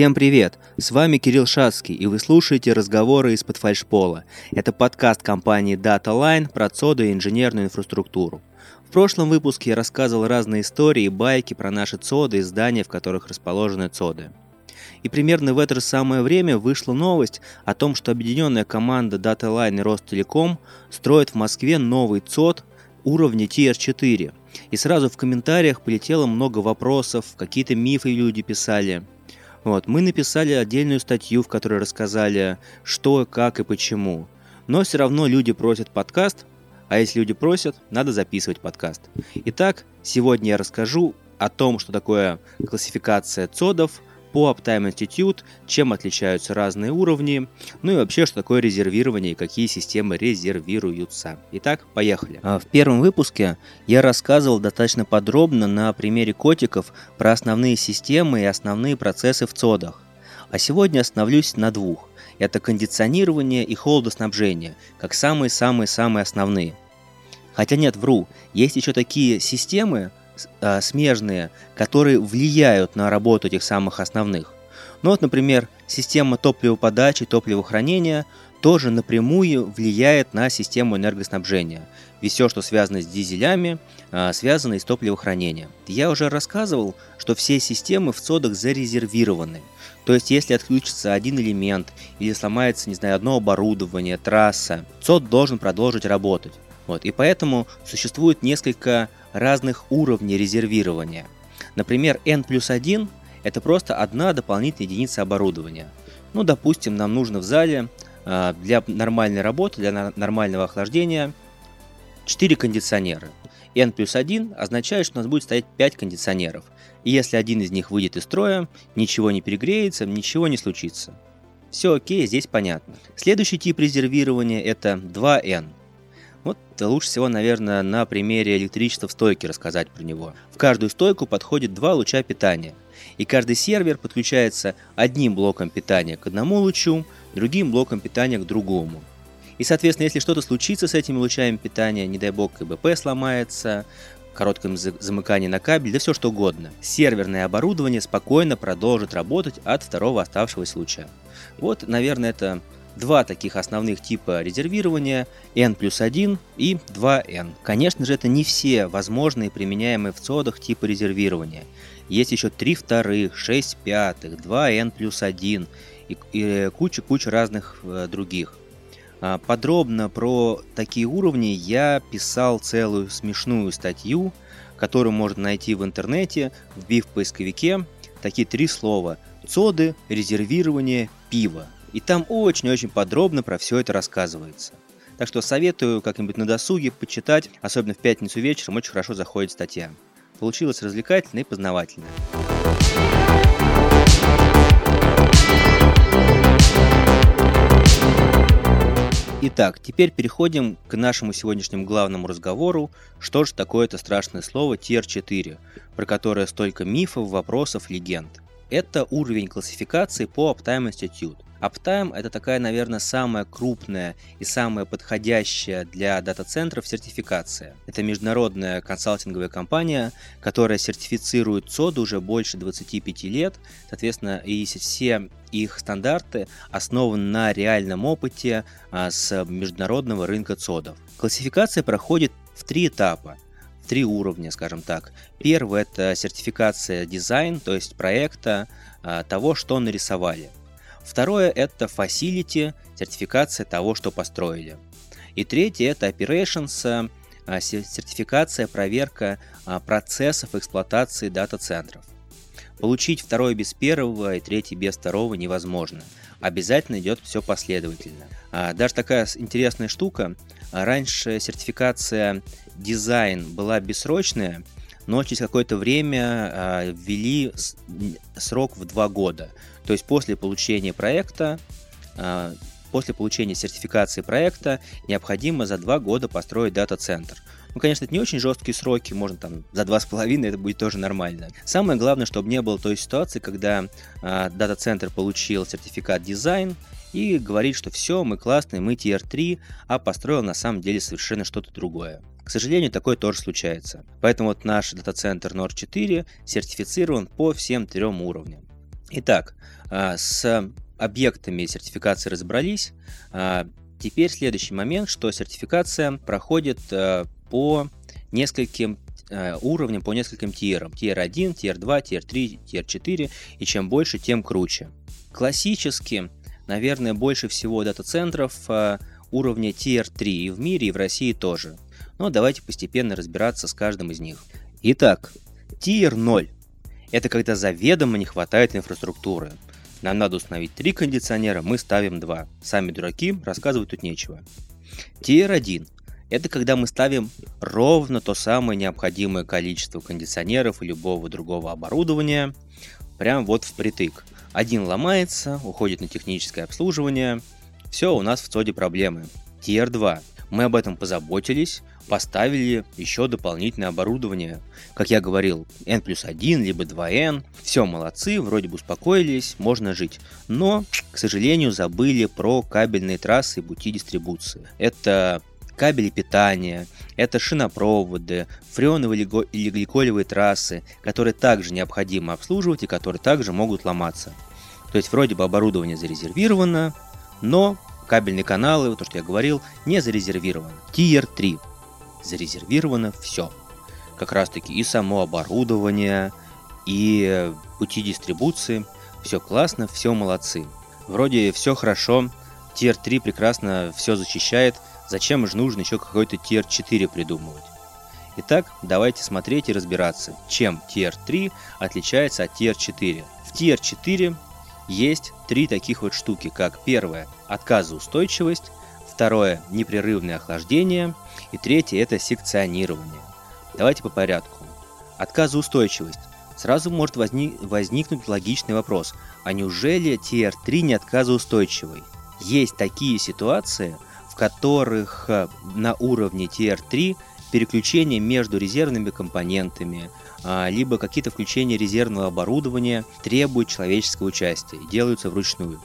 Всем привет! С вами Кирилл Шацкий, и вы слушаете разговоры из-под фальшпола. Это подкаст компании DataLine про ЦОДу и инженерную инфраструктуру. В прошлом выпуске я рассказывал разные истории и байки про наши ЦОДы и здания, в которых расположены ЦОДы. И примерно в это же самое время вышла новость о том, что объединенная команда DataLine и Ростелеком строит в Москве новый ЦОД уровня TR4. И сразу в комментариях полетело много вопросов, какие-то мифы люди писали – вот, мы написали отдельную статью, в которой рассказали, что, как и почему. Но все равно люди просят подкаст, а если люди просят, надо записывать подкаст. Итак, сегодня я расскажу о том, что такое классификация цодов, по Uptime Institute, чем отличаются разные уровни, ну и вообще, что такое резервирование и какие системы резервируются. Итак, поехали. А, в первом выпуске я рассказывал достаточно подробно на примере котиков про основные системы и основные процессы в цодах. А сегодня остановлюсь на двух. Это кондиционирование и холодоснабжение, как самые-самые-самые основные. Хотя нет, вру, есть еще такие системы, э, смежные, которые влияют на работу этих самых основных. Ну вот, например, система топливоподачи, топливохранения тоже напрямую влияет на систему энергоснабжения. Ведь все, что связано с дизелями, э, связано и с топливохранением. Я уже рассказывал, что все системы в ЦОДах зарезервированы. То есть, если отключится один элемент или сломается, не знаю, одно оборудование, трасса, ЦОД должен продолжить работать. Вот, и поэтому существует несколько разных уровней резервирования. Например, n плюс 1 – это просто одна дополнительная единица оборудования. Ну, допустим, нам нужно в зале а, для нормальной работы, для нормального охлаждения 4 кондиционера. n плюс 1 означает, что у нас будет стоять 5 кондиционеров. И если один из них выйдет из строя, ничего не перегреется, ничего не случится. Все окей, здесь понятно. Следующий тип резервирования это 2N. Вот лучше всего, наверное, на примере электричества в стойке рассказать про него. В каждую стойку подходит два луча питания. И каждый сервер подключается одним блоком питания к одному лучу, другим блоком питания к другому. И, соответственно, если что-то случится с этими лучами питания, не дай бог КБП сломается, короткое замыкание на кабель, да все что угодно, серверное оборудование спокойно продолжит работать от второго оставшегося луча. Вот, наверное, это два таких основных типа резервирования N плюс 1 и 2N. Конечно же, это не все возможные применяемые в цодах типы резервирования. Есть еще 3 вторых, 6 пятых, 2N плюс 1 и куча-куча разных э, других. А, подробно про такие уровни я писал целую смешную статью, которую можно найти в интернете, вбив в поисковике такие три слова – цоды, резервирование, пиво. И там очень-очень подробно про все это рассказывается. Так что советую как-нибудь на досуге почитать, особенно в пятницу вечером очень хорошо заходит статья. Получилось развлекательно и познавательно. Итак, теперь переходим к нашему сегодняшнему главному разговору, что же такое это страшное слово TR4, про которое столько мифов, вопросов, легенд. Это уровень классификации по Uptime Institute. Uptime – это такая, наверное, самая крупная и самая подходящая для дата-центров сертификация. Это международная консалтинговая компания, которая сертифицирует ЦОД уже больше 25 лет. Соответственно, и все их стандарты основаны на реальном опыте а, с международного рынка ЦОДов. Классификация проходит в три этапа три уровня, скажем так. Первый это сертификация дизайн, то есть проекта, а, того, что нарисовали. Второе – это Facility, сертификация того, что построили. И третье – это Operations, а, сертификация, проверка а, процессов эксплуатации дата-центров. Получить второе без первого и третье без второго невозможно. Обязательно идет все последовательно. А, даже такая интересная штука. Раньше сертификация дизайн была бессрочная, но через какое-то время ввели срок в два года. То есть после получения проекта, а, после получения сертификации проекта необходимо за два года построить дата-центр. Ну, конечно, это не очень жесткие сроки, можно там за два с половиной, это будет тоже нормально. Самое главное, чтобы не было той ситуации, когда а, дата-центр получил сертификат дизайн и говорит, что все, мы классные, мы Tier 3, а построил на самом деле совершенно что-то другое. К сожалению, такое тоже случается. Поэтому вот наш дата-центр Nord 4 сертифицирован по всем трем уровням. Итак, а, с объектами сертификации разобрались. А, теперь следующий момент, что сертификация проходит а, по нескольким уровням, по нескольким tier ам. Tier 1, tier 2, tier 3, tier 4. И чем больше, тем круче. Классически, наверное, больше всего дата-центров уровня tier 3 и в мире, и в России тоже. Но давайте постепенно разбираться с каждым из них. Итак, tier 0 это когда заведомо не хватает инфраструктуры. Нам надо установить три кондиционера, мы ставим два. Сами дураки, рассказывать тут нечего. TR1 – это когда мы ставим ровно то самое необходимое количество кондиционеров и любого другого оборудования, прям вот впритык. Один ломается, уходит на техническое обслуживание, все, у нас в ЦОДе проблемы. TR2 – мы об этом позаботились, поставили еще дополнительное оборудование. Как я говорил, N плюс 1, либо 2N. Все, молодцы, вроде бы успокоились, можно жить. Но, к сожалению, забыли про кабельные трассы и пути дистрибуции. Это кабели питания, это шинопроводы, фреоновые или гликолевые трассы, которые также необходимо обслуживать и которые также могут ломаться. То есть вроде бы оборудование зарезервировано, но кабельные каналы, то, что я говорил, не зарезервированы. Tier 3 зарезервировано все. Как раз таки и само оборудование, и пути дистрибуции. Все классно, все молодцы. Вроде все хорошо, Tier 3 прекрасно все защищает, зачем же нужно еще какой-то Tier 4 придумывать? Итак, давайте смотреть и разбираться, чем Tier 3 отличается от Tier 4. В Tier 4 есть три таких вот штуки, как первое – отказоустойчивость, второе – непрерывное охлаждение, и третье – это секционирование. Давайте по порядку. Отказоустойчивость. Сразу может возник, возникнуть логичный вопрос, а неужели TR3 не отказоустойчивый? Есть такие ситуации, в которых э, на уровне TR3 переключение между резервными компонентами, либо какие-то включения резервного оборудования требуют человеческого участия и делаются вручную.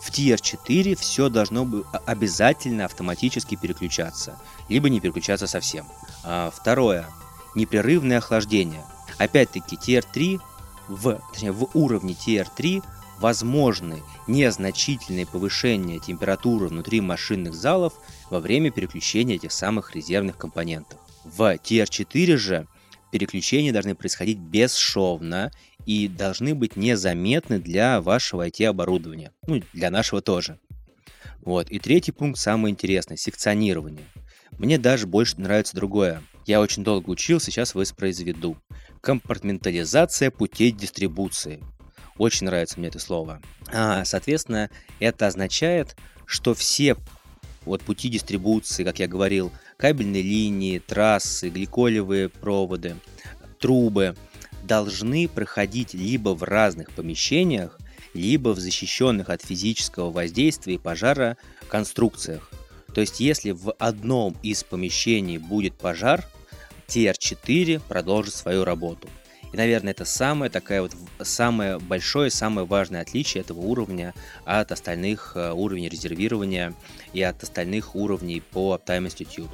В Tier 4 все должно бы обязательно автоматически переключаться, либо не переключаться совсем. А, второе. Непрерывное охлаждение. Опять-таки, Tier 3 в, точнее, в уровне Tier 3 возможны незначительные повышения температуры внутри машинных залов во время переключения этих самых резервных компонентов. В Tier 4 же переключения должны происходить бесшовно и должны быть незаметны для вашего IT-оборудования. Ну, для нашего тоже. Вот. И третий пункт самый интересный – секционирование. Мне даже больше нравится другое. Я очень долго учил, сейчас воспроизведу. Компартментализация путей дистрибуции. Очень нравится мне это слово. А, соответственно, это означает, что все вот пути дистрибуции, как я говорил, кабельные линии, трассы, гликолевые проводы, трубы должны проходить либо в разных помещениях, либо в защищенных от физического воздействия и пожара конструкциях. То есть, если в одном из помещений будет пожар, TR4 продолжит свою работу. И, наверное, это самое такое вот самое большое, самое важное отличие этого уровня от остальных э, уровней резервирования и от остальных уровней по Uptime Institute.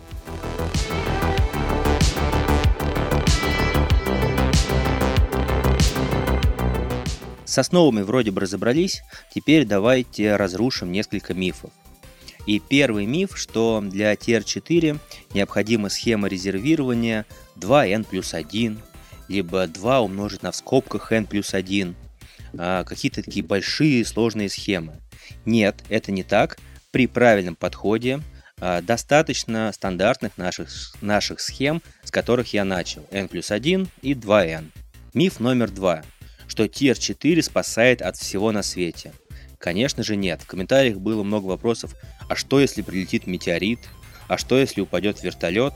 С основами вроде бы разобрались, теперь давайте разрушим несколько мифов. И первый миф, что для TR4 необходима схема резервирования 2n плюс 1, либо 2 умножить на в скобках n плюс 1, а, какие-то такие большие сложные схемы. Нет, это не так. При правильном подходе а, достаточно стандартных наших, наших схем, с которых я начал. n плюс 1 и 2n. Миф номер два, что Tier 4 спасает от всего на свете. Конечно же нет. В комментариях было много вопросов, а что если прилетит метеорит? А что если упадет вертолет?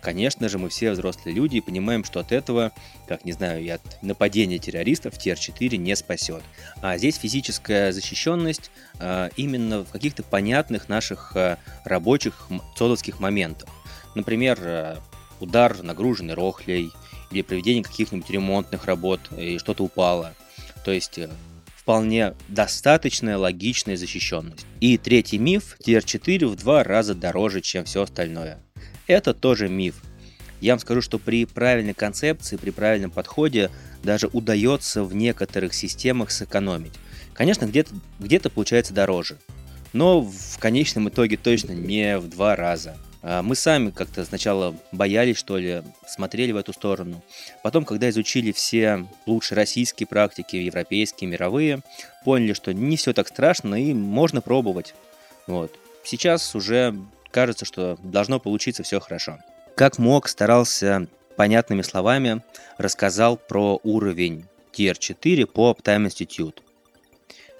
Конечно же, мы все взрослые люди и понимаем, что от этого, как не знаю, и от нападения террористов TR4 не спасет. А здесь физическая защищенность а, именно в каких-то понятных наших а, рабочих цодовских моментах. Например, а, удар нагруженный рохлей или проведение каких-нибудь ремонтных работ и что-то упало. То есть э, вполне достаточная логичная защищенность. И третий миф, TR4 в два раза дороже, чем все остальное. Это тоже миф. Я вам скажу, что при правильной концепции, при правильном подходе даже удается в некоторых системах сэкономить. Конечно, где-то где получается дороже, но в конечном итоге точно не в два раза. А мы сами как-то сначала боялись, что ли, смотрели в эту сторону. Потом, когда изучили все лучшие российские практики, европейские, мировые, поняли, что не все так страшно и можно пробовать. Вот. Сейчас уже кажется, что должно получиться все хорошо. Как мог, старался понятными словами, рассказал про уровень Tier 4 по Uptime Institute.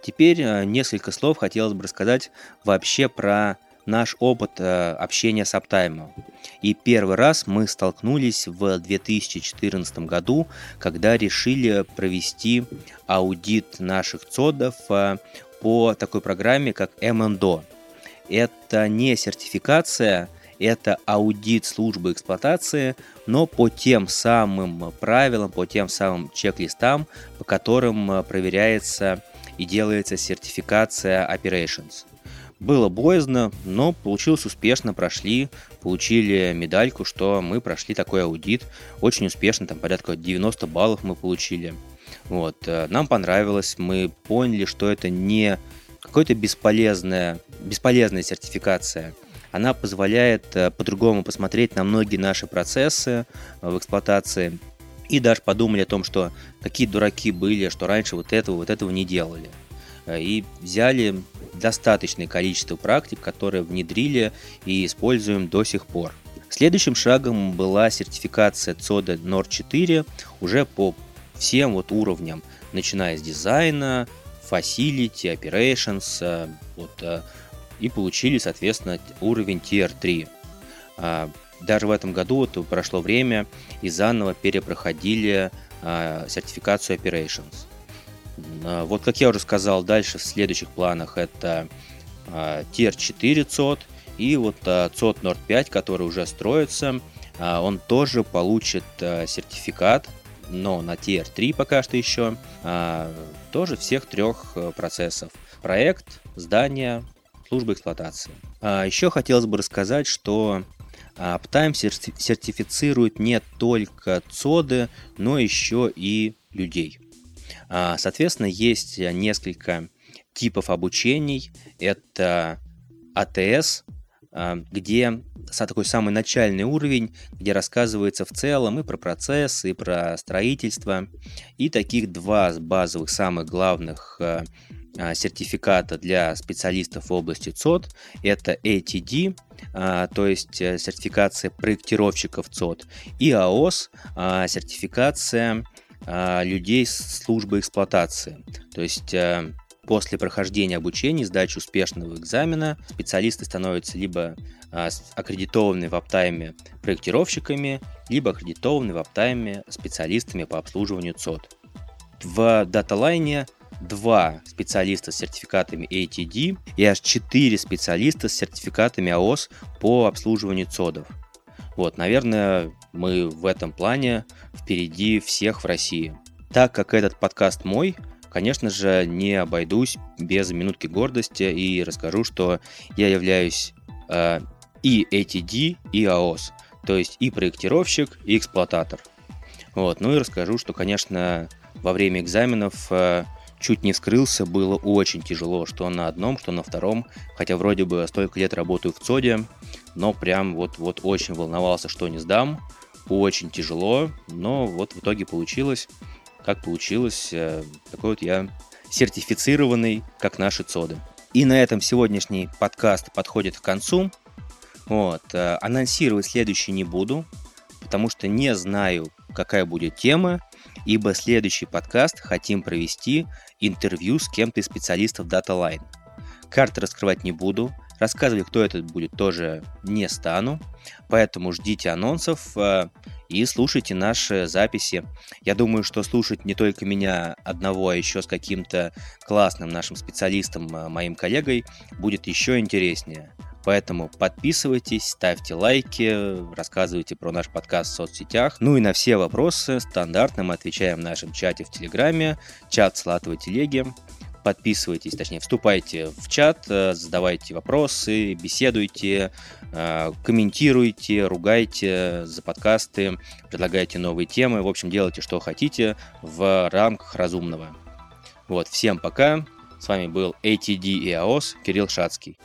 Теперь э, несколько слов хотелось бы рассказать вообще про наш опыт э, общения с Uptime. И первый раз мы столкнулись в 2014 году, когда решили провести аудит наших цодов э, по такой программе, как MNDO. Это не сертификация, это аудит службы эксплуатации, но по тем самым правилам, по тем самым чек-листам, по которым э, проверяется и делается сертификация operations. Было боязно, но получилось успешно, прошли, получили медальку, что мы прошли такой аудит, очень успешно, там порядка 90 баллов мы получили. Вот, э, нам понравилось, мы поняли, что это не какая-то бесполезная, бесполезная сертификация. Она позволяет э, по-другому посмотреть на многие наши процессы э, в эксплуатации и даже подумали о том, что какие дураки были, что раньше вот этого, вот этого не делали. И взяли достаточное количество практик, которые внедрили и используем до сих пор. Следующим шагом была сертификация CODA NOR 4 уже по всем вот уровням, начиная с дизайна, facility, operations, э, вот, э, и получили, соответственно, уровень Tier 3. А, даже в этом году вот прошло время и заново перепроходили а, сертификацию operations. А, вот, как я уже сказал, дальше в следующих планах это Tier 4 ЦОД и вот ЦОД Nord 5, который уже строится. Он тоже получит сертификат, но на Tier 3 пока что еще, тоже всех трех э, процессов. Проект, здание, служба эксплуатации. Еще хотелось бы рассказать, что Uptime сертифицирует не только ЦОДы, но еще и людей. А, соответственно, есть несколько типов обучений. Это АТС, а, где такой самый начальный уровень, где рассказывается в целом и про процесс, и про строительство. И таких два базовых самых главных а, сертификата для специалистов в области ЦОД. Это ATD, то есть э, сертификация проектировщиков ЦОД, и АОС, сертификация а, людей службы эксплуатации. То есть э, после прохождения обучения, сдачи успешного экзамена, специалисты становятся либо а, аккредитованы в аптайме проектировщиками, либо аккредитованы в аптайме специалистами по обслуживанию ЦОД. В даталайне два специалиста с сертификатами ATD и аж четыре специалиста с сертификатами АОС по обслуживанию ЦОДов. Вот, наверное, мы в этом плане впереди всех в России. Так как этот подкаст мой, конечно же, не обойдусь без минутки гордости и расскажу, что я являюсь э, и ATD, и AOS, то есть и проектировщик, и эксплуататор. Вот, ну и расскажу, что, конечно, во время экзаменов э, чуть не вскрылся, было очень тяжело, что на одном, что на втором, хотя вроде бы столько лет работаю в ЦОДе, но прям вот, вот очень волновался, что не сдам, очень тяжело, но вот в итоге получилось, как получилось, э, такой вот я сертифицированный, как наши ЦОДы. И на этом сегодняшний подкаст подходит к концу. Вот, э, анонсировать следующий не буду, потому что не знаю, какая будет тема, ибо следующий подкаст хотим провести интервью с кем-то из специалистов DataLine. Карты раскрывать не буду, рассказывать, кто это будет, тоже не стану, поэтому ждите анонсов э, и слушайте наши записи. Я думаю, что слушать не только меня одного, а еще с каким-то классным нашим специалистом, э, моим коллегой, будет еще интереснее. Поэтому подписывайтесь, ставьте лайки, рассказывайте про наш подкаст в соцсетях. Ну и на все вопросы стандартно мы отвечаем в нашем чате в Телеграме, чат Слатовой телеги. Подписывайтесь, точнее, вступайте в чат, э, задавайте вопросы, беседуйте, э, комментируйте, ругайте за подкасты, предлагайте новые темы. В общем, делайте, что хотите в рамках разумного. Вот, всем пока. С вами был ATD и AOS Кирилл Шацкий.